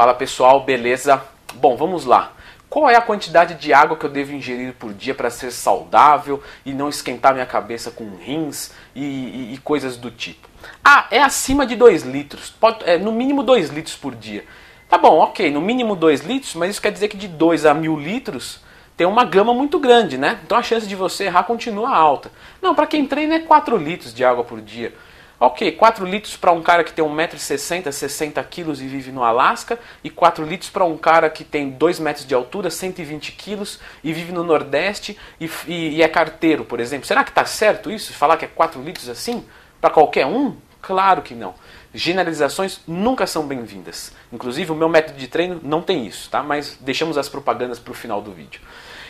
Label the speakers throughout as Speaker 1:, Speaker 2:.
Speaker 1: Fala pessoal, beleza? Bom, vamos lá. Qual é a quantidade de água que eu devo ingerir por dia para ser saudável e não esquentar minha cabeça com rins e, e, e coisas do tipo? Ah, é acima de 2 litros, pode, é, no mínimo 2 litros por dia. Tá bom, ok, no mínimo 2 litros, mas isso quer dizer que de 2 a mil litros tem uma gama muito grande, né? Então a chance de você errar continua alta. Não, para quem treina é 4 litros de água por dia. Ok, 4 litros para um cara que tem 1,60m, 60 kg e vive no Alasca, e 4 litros para um cara que tem 2 metros de altura, 120 kg e vive no Nordeste e, e, e é carteiro, por exemplo. Será que está certo isso? Falar que é 4 litros assim? Para qualquer um? Claro que não. Generalizações nunca são bem-vindas. Inclusive, o meu método de treino não tem isso, tá? Mas deixamos as propagandas para o final do vídeo.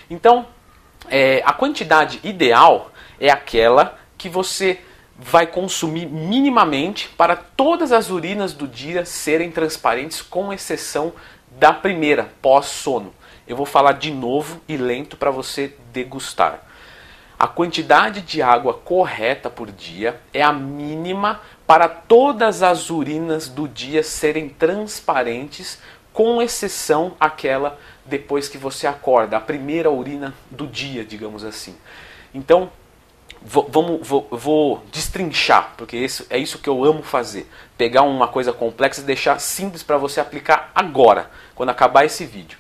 Speaker 1: Então, é, a quantidade ideal é aquela que você vai consumir minimamente para todas as urinas do dia serem transparentes, com exceção da primeira, pós-sono. Eu vou falar de novo e lento para você degustar. A quantidade de água correta por dia é a mínima para todas as urinas do dia serem transparentes, com exceção aquela depois que você acorda, a primeira urina do dia, digamos assim. Então, vou, vamos, vou, vou destrinchar, porque isso, é isso que eu amo fazer. Pegar uma coisa complexa e deixar simples para você aplicar agora, quando acabar esse vídeo.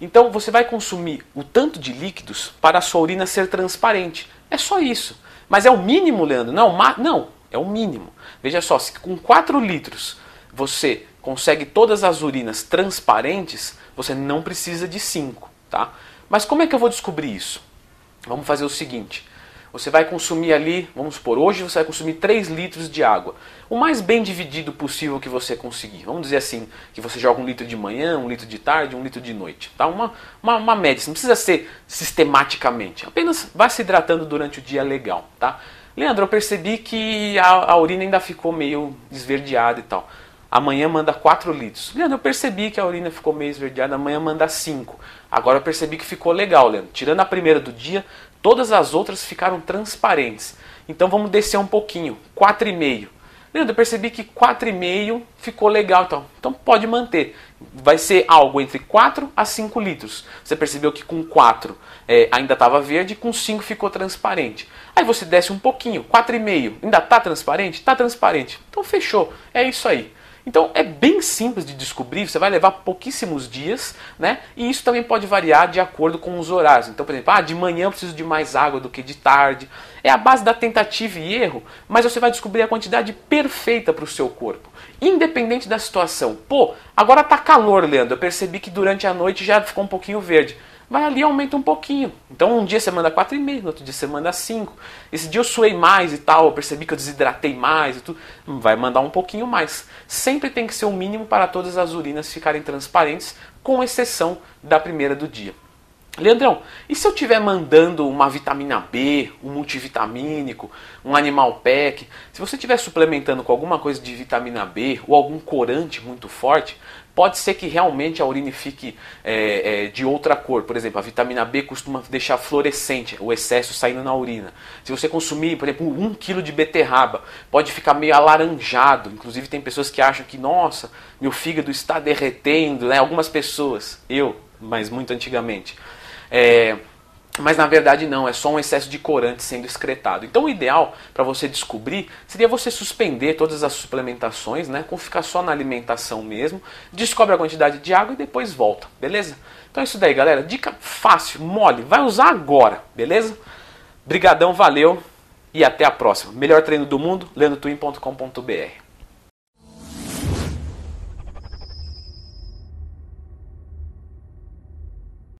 Speaker 1: Então você vai consumir o tanto de líquidos para a sua urina ser transparente. É só isso. Mas é o mínimo, Leandro? Não, não é o mínimo. Veja só, se com 4 litros você consegue todas as urinas transparentes, você não precisa de 5, tá? Mas como é que eu vou descobrir isso? Vamos fazer o seguinte. Você vai consumir ali, vamos supor, hoje você vai consumir 3 litros de água. O mais bem dividido possível que você conseguir. Vamos dizer assim, que você joga um litro de manhã, um litro de tarde, um litro de noite. Tá? Uma, uma, uma média, não precisa ser sistematicamente. Apenas vá se hidratando durante o dia legal. Tá? Leandro, eu percebi que a, a urina ainda ficou meio esverdeada e tal. Amanhã manda 4 litros. Leandro, eu percebi que a urina ficou meio esverdeada, amanhã manda 5. Agora eu percebi que ficou legal, Leandro. Tirando a primeira do dia, Todas as outras ficaram transparentes. Então vamos descer um pouquinho, 4,5. Leandro, eu percebi que 4,5 ficou legal, então. Então pode manter. Vai ser algo entre 4 a 5 litros. Você percebeu que com 4 é, ainda estava verde, com 5 ficou transparente. Aí você desce um pouquinho, 4,5. Ainda está transparente? Está transparente. Então fechou. É isso aí. Então é bem simples de descobrir, você vai levar pouquíssimos dias, né? E isso também pode variar de acordo com os horários. Então, por exemplo, ah, de manhã eu preciso de mais água do que de tarde. É a base da tentativa e erro, mas você vai descobrir a quantidade perfeita para o seu corpo, independente da situação. Pô, agora tá calor, Leandro. Eu percebi que durante a noite já ficou um pouquinho verde vai ali e aumenta um pouquinho. Então um dia você manda 4,5, no outro dia você manda 5. Esse dia eu suei mais e tal, eu percebi que eu desidratei mais e tudo. Vai mandar um pouquinho mais. Sempre tem que ser o mínimo para todas as urinas ficarem transparentes, com exceção da primeira do dia. Leandrão, e se eu estiver mandando uma vitamina B, um multivitamínico, um animal pack, se você estiver suplementando com alguma coisa de vitamina B ou algum corante muito forte, pode ser que realmente a urina fique é, é, de outra cor. Por exemplo, a vitamina B costuma deixar fluorescente, o excesso saindo na urina. Se você consumir, por exemplo, um quilo de beterraba, pode ficar meio alaranjado. Inclusive tem pessoas que acham que, nossa, meu fígado está derretendo, né? Algumas pessoas, eu, mas muito antigamente. É, mas na verdade não, é só um excesso de corante sendo excretado. Então o ideal para você descobrir seria você suspender todas as suplementações, né, com ficar só na alimentação mesmo, descobre a quantidade de água e depois volta, beleza? Então é isso daí, galera. Dica fácil, mole, vai usar agora, beleza? Brigadão, valeu e até a próxima. Melhor treino do mundo, lendotwin.com.br.